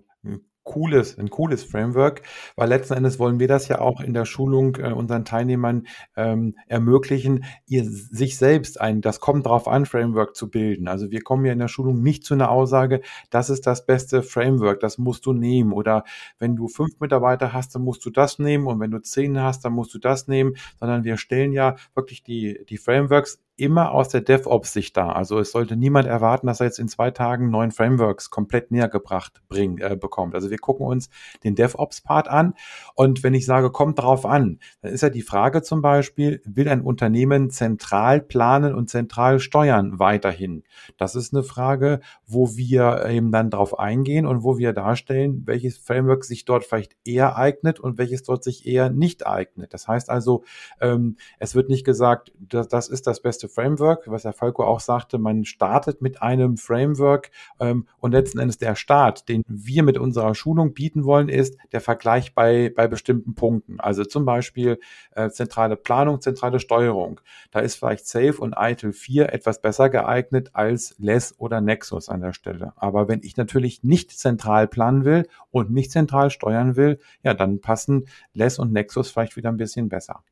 Speaker 3: cooles, ein cooles Framework, weil letzten Endes wollen wir das ja auch in der Schulung äh, unseren Teilnehmern ähm, ermöglichen, ihr sich selbst ein, das kommt drauf an, Framework zu bilden. Also wir kommen ja in der Schulung nicht zu einer Aussage, das ist das beste Framework, das musst du nehmen. Oder wenn du fünf Mitarbeiter hast, dann musst du das nehmen und wenn du zehn hast, dann musst du das nehmen, sondern wir stellen ja wirklich die, die Frameworks immer aus der DevOps-Sicht da. Also es sollte niemand erwarten, dass er jetzt in zwei Tagen neuen Frameworks komplett näher gebracht bringt, äh, bekommt. Also wir gucken uns den DevOps-Part an und wenn ich sage, kommt drauf an, dann ist ja die Frage zum Beispiel, will ein Unternehmen zentral planen und zentral steuern weiterhin? Das ist eine Frage, wo wir eben dann drauf eingehen und wo wir darstellen, welches Framework sich dort vielleicht eher eignet und welches dort sich eher nicht eignet. Das heißt also, ähm, es wird nicht gesagt, das, das ist das beste Framework, was Herr Falco auch sagte, man startet mit einem Framework ähm, und letzten Endes der Start, den wir mit unserer Schulung bieten wollen, ist der Vergleich bei, bei bestimmten Punkten. Also zum Beispiel äh, zentrale Planung, zentrale Steuerung. Da ist vielleicht Safe und ITIL 4 etwas besser geeignet als Less oder Nexus an der Stelle. Aber wenn ich natürlich nicht zentral planen will und nicht zentral steuern will, ja, dann passen Less und Nexus vielleicht wieder ein bisschen besser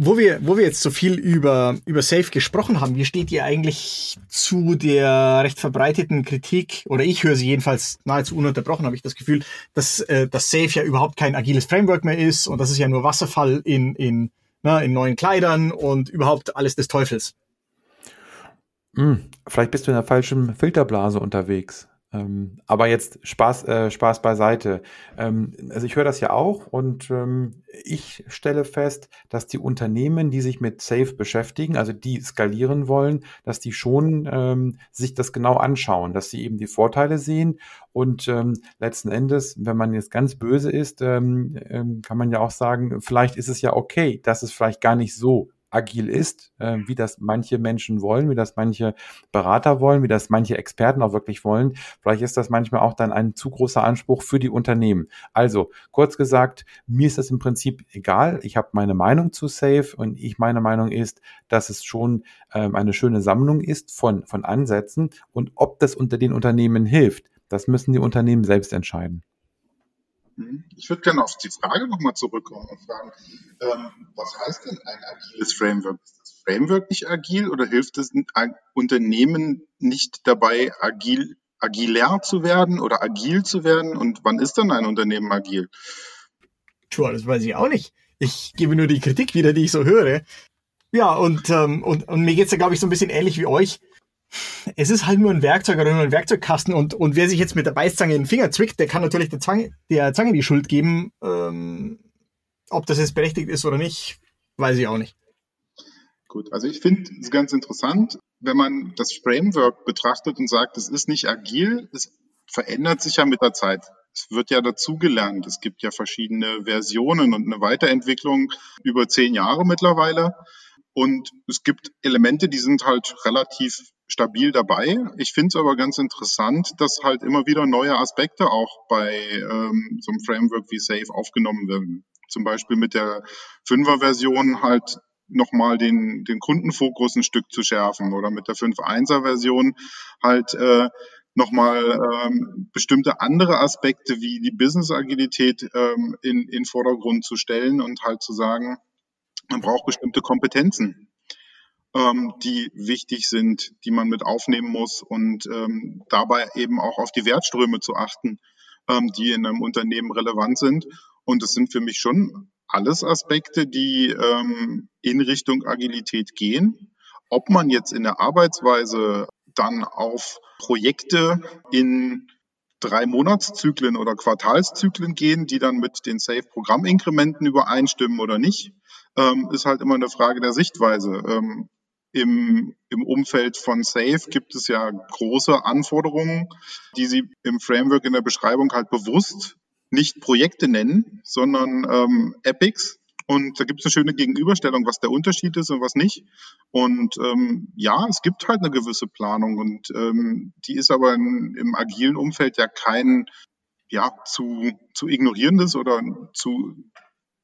Speaker 2: wo wir, wo wir jetzt so viel über, über Safe gesprochen haben, wie steht ihr eigentlich zu der recht verbreiteten Kritik, oder ich höre sie jedenfalls nahezu ununterbrochen, habe ich das Gefühl, dass, äh, dass Safe ja überhaupt kein agiles Framework mehr ist und das ist ja nur Wasserfall in, in, na, in neuen Kleidern und überhaupt alles des Teufels.
Speaker 3: Hm, vielleicht bist du in der falschen Filterblase unterwegs. Ähm, aber jetzt Spaß, äh, Spaß beiseite. Ähm, also ich höre das ja auch und ähm, ich stelle fest, dass die Unternehmen, die sich mit Safe beschäftigen, also die skalieren wollen, dass die schon ähm, sich das genau anschauen, dass sie eben die Vorteile sehen und ähm, letzten Endes, wenn man jetzt ganz böse ist, ähm, kann man ja auch sagen, vielleicht ist es ja okay, dass es vielleicht gar nicht so agil ist, äh, wie das manche Menschen wollen, wie das manche Berater wollen, wie das manche Experten auch wirklich wollen. Vielleicht ist das manchmal auch dann ein zu großer Anspruch für die Unternehmen. Also kurz gesagt, mir ist das im Prinzip egal. Ich habe meine Meinung zu Safe und ich meine Meinung ist, dass es schon ähm, eine schöne Sammlung ist von, von Ansätzen und ob das unter den Unternehmen hilft, das müssen die Unternehmen selbst entscheiden.
Speaker 4: Mhm. Ich würde gerne auf die Frage nochmal zurückkommen und fragen, ähm, was heißt denn ein agiles Framework? Ist das Framework nicht agil oder hilft es Unternehmen nicht dabei, agil, agilär zu werden oder agil zu werden? Und wann ist dann ein Unternehmen agil?
Speaker 2: Tja, das weiß ich auch nicht. Ich gebe nur die Kritik wieder, die ich so höre. Ja, und, ähm, und, und mir geht's ja, glaube ich, so ein bisschen ähnlich wie euch es ist halt nur ein Werkzeug oder nur ein Werkzeugkasten und, und wer sich jetzt mit der Beißzange in den Finger zwickt, der kann natürlich der Zange, der Zange die Schuld geben. Ähm, ob das jetzt berechtigt ist oder nicht, weiß ich auch nicht.
Speaker 4: Gut, also ich finde es ganz interessant, wenn man das Framework betrachtet und sagt, es ist nicht agil, es verändert sich ja mit der Zeit. Es wird ja dazugelernt. Es gibt ja verschiedene Versionen und eine Weiterentwicklung über zehn Jahre mittlerweile. Und es gibt Elemente, die sind halt relativ stabil dabei. Ich finde es aber ganz interessant, dass halt immer wieder neue Aspekte auch bei ähm, so einem Framework wie Safe aufgenommen werden. Zum Beispiel mit der Fünfer-Version halt nochmal den, den Kundenfokus ein Stück zu schärfen oder mit der 5.1er-Version halt äh, nochmal ähm, bestimmte andere Aspekte wie die Business-Agilität ähm, in, in Vordergrund zu stellen und halt zu sagen, man braucht bestimmte Kompetenzen ähm, die wichtig sind, die man mit aufnehmen muss und ähm, dabei eben auch auf die Wertströme zu achten, ähm, die in einem Unternehmen relevant sind. Und das sind für mich schon alles Aspekte, die ähm, in Richtung Agilität gehen. Ob man jetzt in der Arbeitsweise dann auf Projekte in drei Monatszyklen oder Quartalszyklen gehen, die dann mit den Safe-Programminkrementen übereinstimmen oder nicht, ähm, ist halt immer eine Frage der Sichtweise. Ähm, im, Im Umfeld von Safe gibt es ja große Anforderungen, die Sie im Framework in der Beschreibung halt bewusst nicht Projekte nennen, sondern ähm, Epics. Und da gibt es eine schöne Gegenüberstellung, was der Unterschied ist und was nicht. Und ähm, ja, es gibt halt eine gewisse Planung und ähm, die ist aber in, im agilen Umfeld ja kein ja, zu, zu ignorierendes oder zu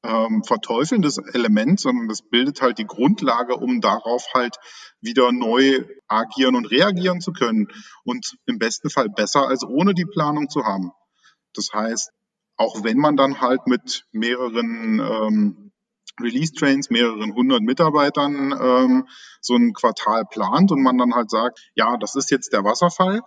Speaker 4: ähm, verteufelndes Element, sondern das bildet halt die Grundlage, um darauf halt wieder neu agieren und reagieren zu können und im besten Fall besser als ohne die Planung zu haben. Das heißt, auch wenn man dann halt mit mehreren ähm, Release-Trains, mehreren hundert Mitarbeitern ähm, so ein Quartal plant und man dann halt sagt, ja, das ist jetzt der Wasserfall,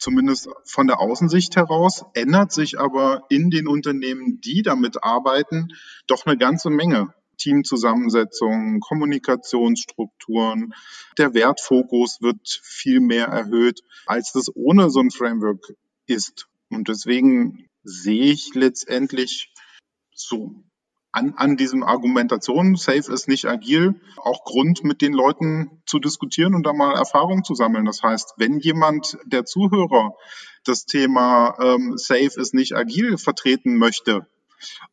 Speaker 4: zumindest von der Außensicht heraus, ändert sich aber in den Unternehmen, die damit arbeiten, doch eine ganze Menge. Teamzusammensetzung, Kommunikationsstrukturen, der Wertfokus wird viel mehr erhöht, als das ohne so ein Framework ist. Und deswegen sehe ich letztendlich so an, an diesem Argumentation, Safe ist nicht agil, auch Grund, mit den Leuten zu diskutieren und da mal Erfahrung zu sammeln. Das heißt, wenn jemand, der Zuhörer, das Thema ähm, Safe ist nicht agil vertreten möchte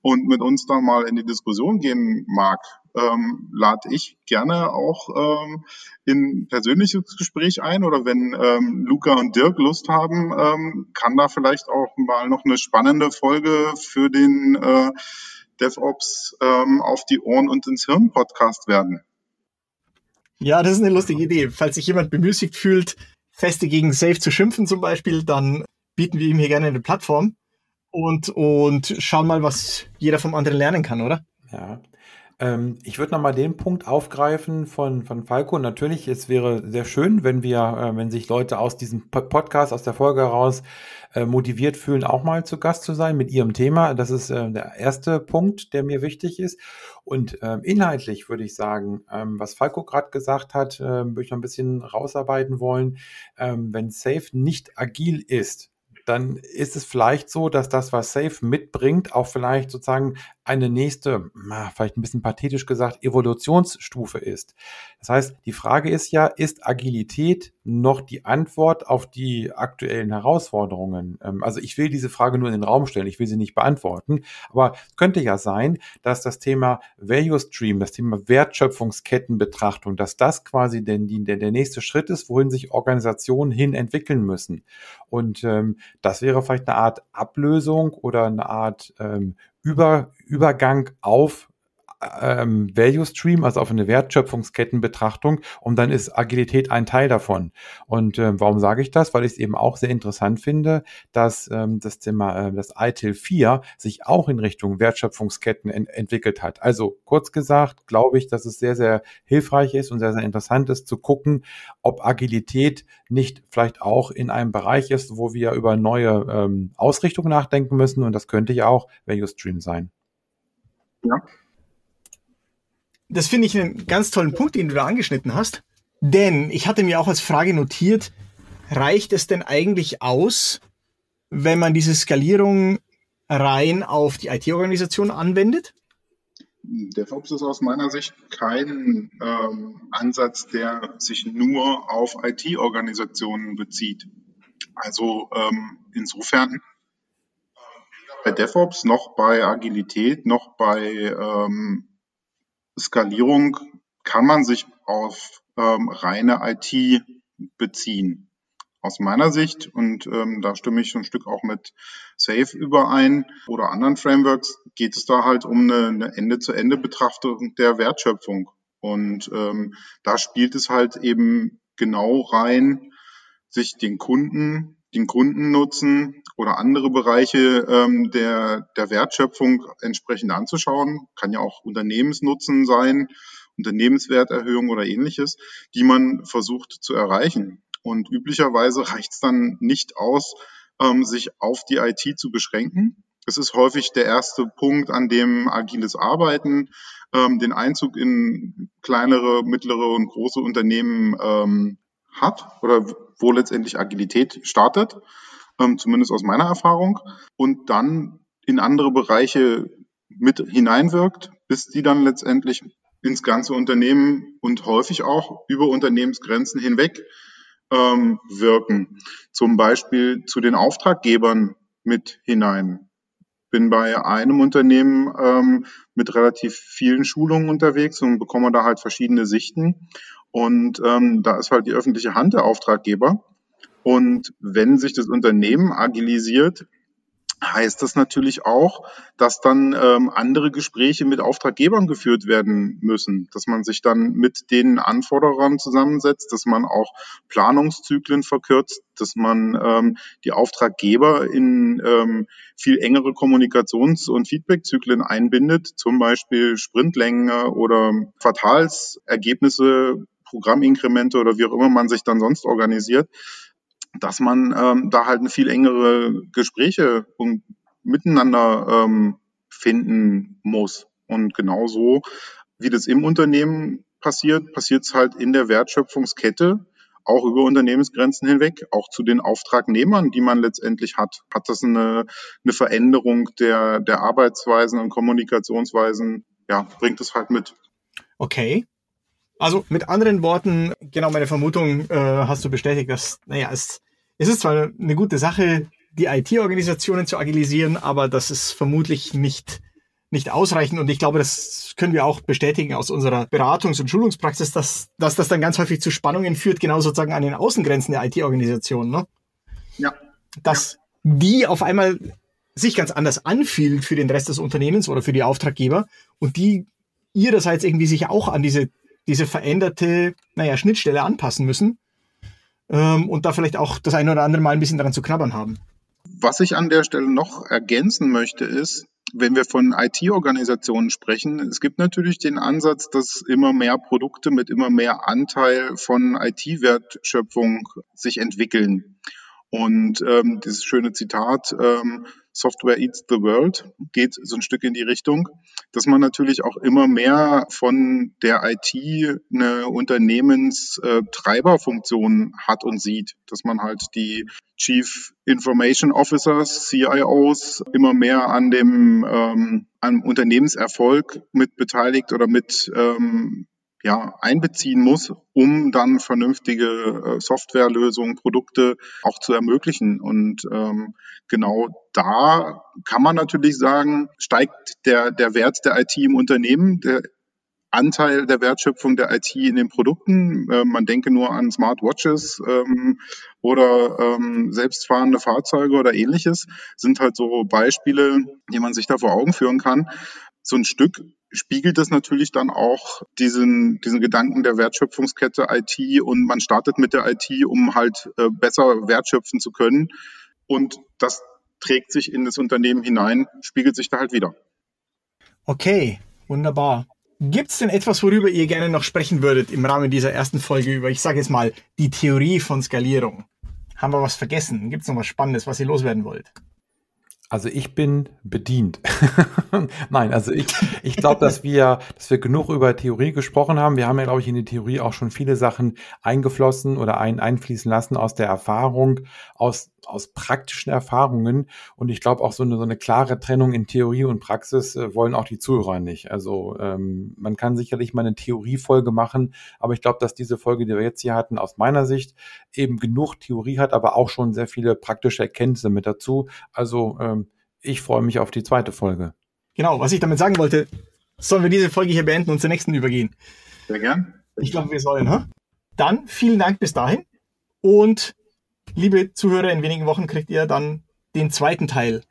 Speaker 4: und mit uns da mal in die Diskussion gehen mag, ähm, lade ich gerne auch ähm, in persönliches Gespräch ein oder wenn ähm, Luca und Dirk Lust haben, ähm, kann da vielleicht auch mal noch eine spannende Folge für den äh, DevOps ähm, auf die Ohren und ins Hirn Podcast werden.
Speaker 2: Ja, das ist eine lustige Idee. Falls sich jemand bemüßigt fühlt, Feste gegen Safe zu schimpfen zum Beispiel, dann bieten wir ihm hier gerne eine Plattform und, und schauen mal, was jeder vom anderen lernen kann, oder?
Speaker 3: Ja. Ähm, ich würde nochmal den Punkt aufgreifen von, von Falco. Natürlich, es wäre sehr schön, wenn wir, äh, wenn sich Leute aus diesem Podcast, aus der Folge heraus äh, motiviert fühlen, auch mal zu Gast zu sein mit ihrem Thema. Das ist äh, der erste Punkt, der mir wichtig ist. Und ähm, inhaltlich würde ich sagen, ähm, was Falco gerade gesagt hat, äh, würde ich noch ein bisschen rausarbeiten wollen. Ähm, wenn Safe nicht agil ist, dann ist es vielleicht so, dass das, was Safe mitbringt, auch vielleicht sozusagen eine nächste, vielleicht ein bisschen pathetisch gesagt, Evolutionsstufe ist. Das heißt, die Frage ist ja, ist Agilität noch die Antwort auf die aktuellen Herausforderungen? Ähm, also ich will diese Frage nur in den Raum stellen, ich will sie nicht beantworten, aber könnte ja sein, dass das Thema Value Stream, das Thema Wertschöpfungskettenbetrachtung, dass das quasi denn der, der nächste Schritt ist, wohin sich Organisationen hin entwickeln müssen. Und ähm, das wäre vielleicht eine Art Ablösung oder eine Art ähm, über, Übergang auf ähm, Value Stream, also auf eine Wertschöpfungskettenbetrachtung und dann ist Agilität ein Teil davon. Und ähm, warum sage ich das? Weil ich es eben auch sehr interessant finde, dass ähm, das Thema, äh, das ITIL 4 sich auch in Richtung Wertschöpfungsketten ent entwickelt hat. Also kurz gesagt, glaube ich, dass es sehr, sehr hilfreich ist und sehr, sehr interessant ist zu gucken, ob Agilität nicht vielleicht auch in einem Bereich ist, wo wir über neue ähm, Ausrichtungen nachdenken müssen und das könnte ja auch Value Stream sein.
Speaker 2: Ja, das finde ich einen ganz tollen Punkt, den du da angeschnitten hast. Denn ich hatte mir auch als Frage notiert, reicht es denn eigentlich aus, wenn man diese Skalierung rein auf die IT-Organisation anwendet?
Speaker 4: DevOps ist aus meiner Sicht kein ähm, Ansatz, der sich nur auf IT-Organisationen bezieht. Also ähm, insofern äh, bei DevOps noch bei Agilität, noch bei ähm, Skalierung kann man sich auf ähm, reine IT beziehen. Aus meiner Sicht, und ähm, da stimme ich ein Stück auch mit Safe überein oder anderen Frameworks, geht es da halt um eine, Ende-zu-Ende-Betrachtung der Wertschöpfung. Und ähm, da spielt es halt eben genau rein, sich den Kunden, den Kundennutzen oder andere Bereiche ähm, der, der Wertschöpfung entsprechend anzuschauen. Kann ja auch Unternehmensnutzen sein, Unternehmenswerterhöhung oder ähnliches, die man versucht zu erreichen. Und üblicherweise reicht es dann nicht aus, ähm, sich auf die IT zu beschränken. Es ist häufig der erste Punkt, an dem agiles Arbeiten ähm, den Einzug in kleinere, mittlere und große Unternehmen ähm, hat oder wo letztendlich Agilität startet, ähm, zumindest aus meiner Erfahrung, und dann in andere Bereiche mit hineinwirkt, bis die dann letztendlich ins ganze Unternehmen und häufig auch über Unternehmensgrenzen hinweg ähm, wirken. Zum Beispiel zu den Auftraggebern mit hinein. Bin bei einem Unternehmen ähm, mit relativ vielen Schulungen unterwegs und bekomme da halt verschiedene Sichten. Und ähm, da ist halt die öffentliche Hand der Auftraggeber. Und wenn sich das Unternehmen agilisiert, heißt das natürlich auch, dass dann ähm, andere Gespräche mit Auftraggebern geführt werden müssen, dass man sich dann mit den Anforderern zusammensetzt, dass man auch Planungszyklen verkürzt, dass man ähm, die Auftraggeber in ähm, viel engere Kommunikations- und Feedbackzyklen einbindet, zum Beispiel Sprintlänge oder Quartalsergebnisse, Programminkremente oder wie auch immer man sich dann sonst organisiert dass man ähm, da halt eine viel engere Gespräche und miteinander ähm, finden muss. Und genauso wie das im Unternehmen passiert, passiert es halt in der Wertschöpfungskette auch über Unternehmensgrenzen hinweg, auch zu den Auftragnehmern, die man letztendlich hat. Hat das eine, eine Veränderung der, der Arbeitsweisen und Kommunikationsweisen, ja, bringt es halt mit.
Speaker 2: Okay. Also mit anderen Worten, genau meine Vermutung äh, hast du bestätigt, dass, naja, es, es ist zwar eine gute Sache, die IT-Organisationen zu agilisieren, aber das ist vermutlich nicht, nicht ausreichend. Und ich glaube, das können wir auch bestätigen aus unserer Beratungs- und Schulungspraxis, dass, dass das dann ganz häufig zu Spannungen führt, genau sozusagen an den Außengrenzen der IT-Organisation. Ne?
Speaker 4: Ja.
Speaker 2: Dass ja. die auf einmal sich ganz anders anfühlen für den Rest des Unternehmens oder für die Auftraggeber und die ihrerseits irgendwie sich auch an diese diese veränderte, naja, Schnittstelle anpassen müssen ähm, und da vielleicht auch das eine oder andere Mal ein bisschen daran zu knabbern haben.
Speaker 4: Was ich an der Stelle noch ergänzen möchte, ist, wenn wir von IT-Organisationen sprechen, es gibt natürlich den Ansatz, dass immer mehr Produkte mit immer mehr Anteil von IT-Wertschöpfung sich entwickeln. Und ähm, dieses schöne Zitat, ähm, Software Eats the World geht so ein Stück in die Richtung, dass man natürlich auch immer mehr von der IT eine Unternehmenstreiberfunktion hat und sieht, dass man halt die Chief Information Officers, CIOs immer mehr an dem ähm, am Unternehmenserfolg mit beteiligt oder mit ähm, ja, einbeziehen muss, um dann vernünftige äh, Softwarelösungen, Produkte auch zu ermöglichen. Und ähm, genau da kann man natürlich sagen, steigt der, der Wert der IT im Unternehmen, der Anteil der Wertschöpfung der IT in den Produkten. Äh, man denke nur an Smartwatches ähm, oder ähm, selbstfahrende Fahrzeuge oder ähnliches, sind halt so Beispiele, die man sich da vor Augen führen kann. So ein Stück spiegelt es natürlich dann auch diesen, diesen Gedanken der Wertschöpfungskette IT und man startet mit der IT, um halt äh, besser wertschöpfen zu können. Und das trägt sich in das Unternehmen hinein, spiegelt sich da halt wieder.
Speaker 2: Okay, wunderbar. Gibt es denn etwas, worüber ihr gerne noch sprechen würdet im Rahmen dieser ersten Folge über, ich sage jetzt mal, die Theorie von Skalierung? Haben wir was vergessen? Gibt es noch was Spannendes, was ihr loswerden wollt?
Speaker 3: Also ich bin bedient. Nein, also ich, ich glaube, dass wir, dass wir genug über Theorie gesprochen haben. Wir haben ja, glaube ich, in die Theorie auch schon viele Sachen eingeflossen oder ein, einfließen lassen aus der Erfahrung, aus aus praktischen Erfahrungen. Und ich glaube auch so eine, so eine klare Trennung in Theorie und Praxis äh, wollen auch die Zuhörer nicht. Also ähm, man kann sicherlich mal eine Theoriefolge machen, aber ich glaube, dass diese Folge, die wir jetzt hier hatten, aus meiner Sicht eben genug Theorie hat, aber auch schon sehr viele praktische Erkenntnisse mit dazu. Also ähm, ich freue mich auf die zweite Folge.
Speaker 2: Genau, was ich damit sagen wollte, sollen wir diese Folge hier beenden und zur nächsten übergehen?
Speaker 4: Sehr gern.
Speaker 2: Ich glaube, wir sollen. Huh? Dann vielen Dank bis dahin Und liebe Zuhörer, in wenigen Wochen kriegt ihr dann den zweiten Teil